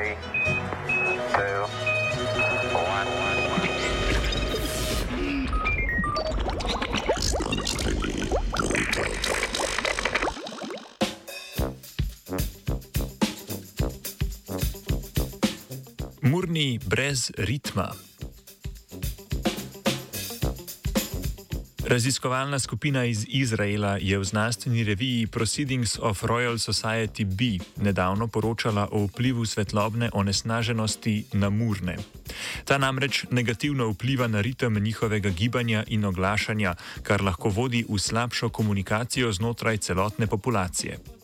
three, two, one. Murni brez ritma. Raziskovalna skupina iz Izraela je v znanstveni reviji Proceedings of Royal Society B nedavno poročala o vplivu svetlobne onesnaženosti na murne. Ta namreč negativno vpliva na ritem njihovega gibanja in oglašanja, kar lahko vodi v slabšo komunikacijo znotraj celotne populacije.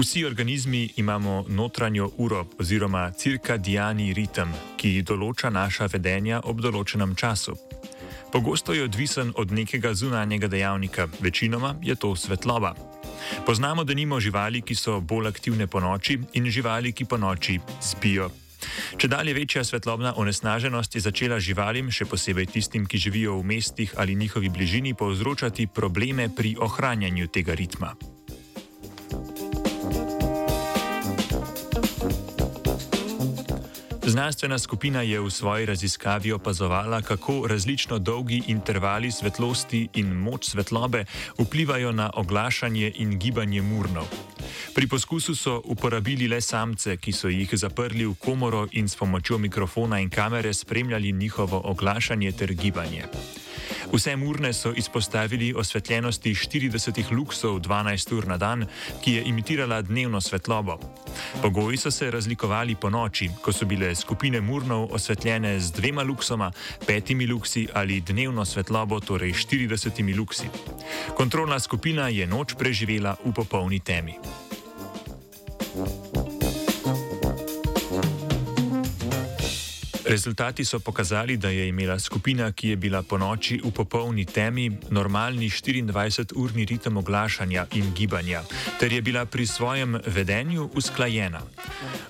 Vsi organizmi imamo notranjo uro oziroma cirkadiani ritem, ki določa naša vedenja ob določenem času. Pogosto je odvisen od nekega zunanjega dejavnika, večinoma je to svetloba. Poznamo, da nimo živali, ki so bolj aktivne po noči in živali, ki po noči spijo. Če dalje večja svetlobna onesnaženost je začela živalim, še posebej tistim, ki živijo v mestih ali njihovi bližini, povzročati probleme pri ohranjanju tega ritma. Znanstvena skupina je v svoji raziskavi opazovala, kako različno dolgi intervali svetlosti in moč svetlobe vplivajo na oglašanje in gibanje murnov. Pri poskusu so uporabili le samce, ki so jih zaprli v komoro in s pomočjo mikrofona in kamere spremljali njihovo oglašanje ter gibanje. Vse urne so izpostavili osvetljenosti 40 luksov 12 ur na dan, ki je imitirala dnevno svetlobo. Pogoji so se razlikovali po noči, ko so bile skupine murnov osvetljene z dvema luksoma, petimi luksi ali dnevno svetlobo, torej 40 luksi. Kontrolna skupina je noč preživela v popolni temi. Rezultati so pokazali, da je imela skupina, ki je bila po noči v popolni temi, normalni 24-urni ritem oglašanja in gibanja, ter je bila pri svojem vedenju usklajena.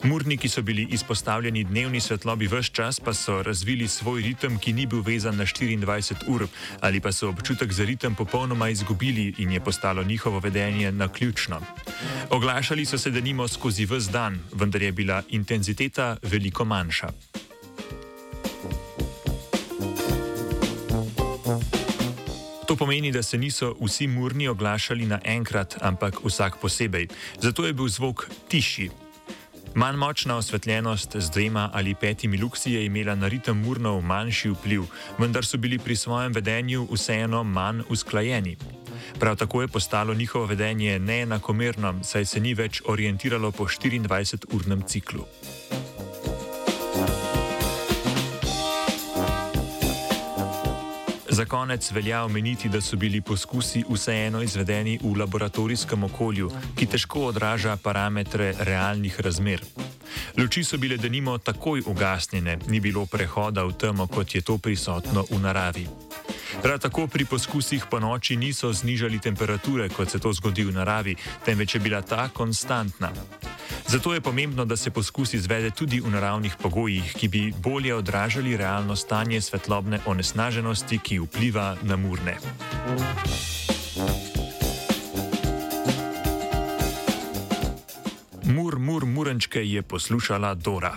Murni, ki so bili izpostavljeni dnevni svetlobi vse čas, pa so razvili svoj ritem, ki ni bil vezan na 24 ur, ali pa so občutek za ritem popolnoma izgubili in je postalo njihovo vedenje na ključno. Oglašali so se denimo skozi vse dan, vendar je bila intenziteta veliko manjša. To pomeni, da se niso vsi murni oglašali naenkrat, ampak vsak posebej. Zato je bil zvok tišji. Manj močna osvetljenost z dvema ali petimi luksi je imela na ritem murnov manjši vpliv, vendar so bili pri svojem vedenju vseeno manj usklajeni. Prav tako je postalo njihovo vedenje neenakomerno, saj se ni več orientiralo po 24-urnem ciklu. Za konec velja omeniti, da so bili poskusi vseeno izvedeni v laboratorijskem okolju, ki težko odraža parametre realnih razmer. Luči so bile denimo takoj ugasnjene, ni bilo prehoda v temo, kot je to prisotno v naravi. Prav tako pri poskusih po noči niso znižali temperature, kot se to zgodi v naravi, temveč je bila ta konstantna. Zato je pomembno, da se poskus izvede tudi v naravnih pogojih, ki bi bolje odražali realno stanje svetlobne onesnaženosti, ki vpliva na murne. Mur, mur, murenčke je poslušala Dora.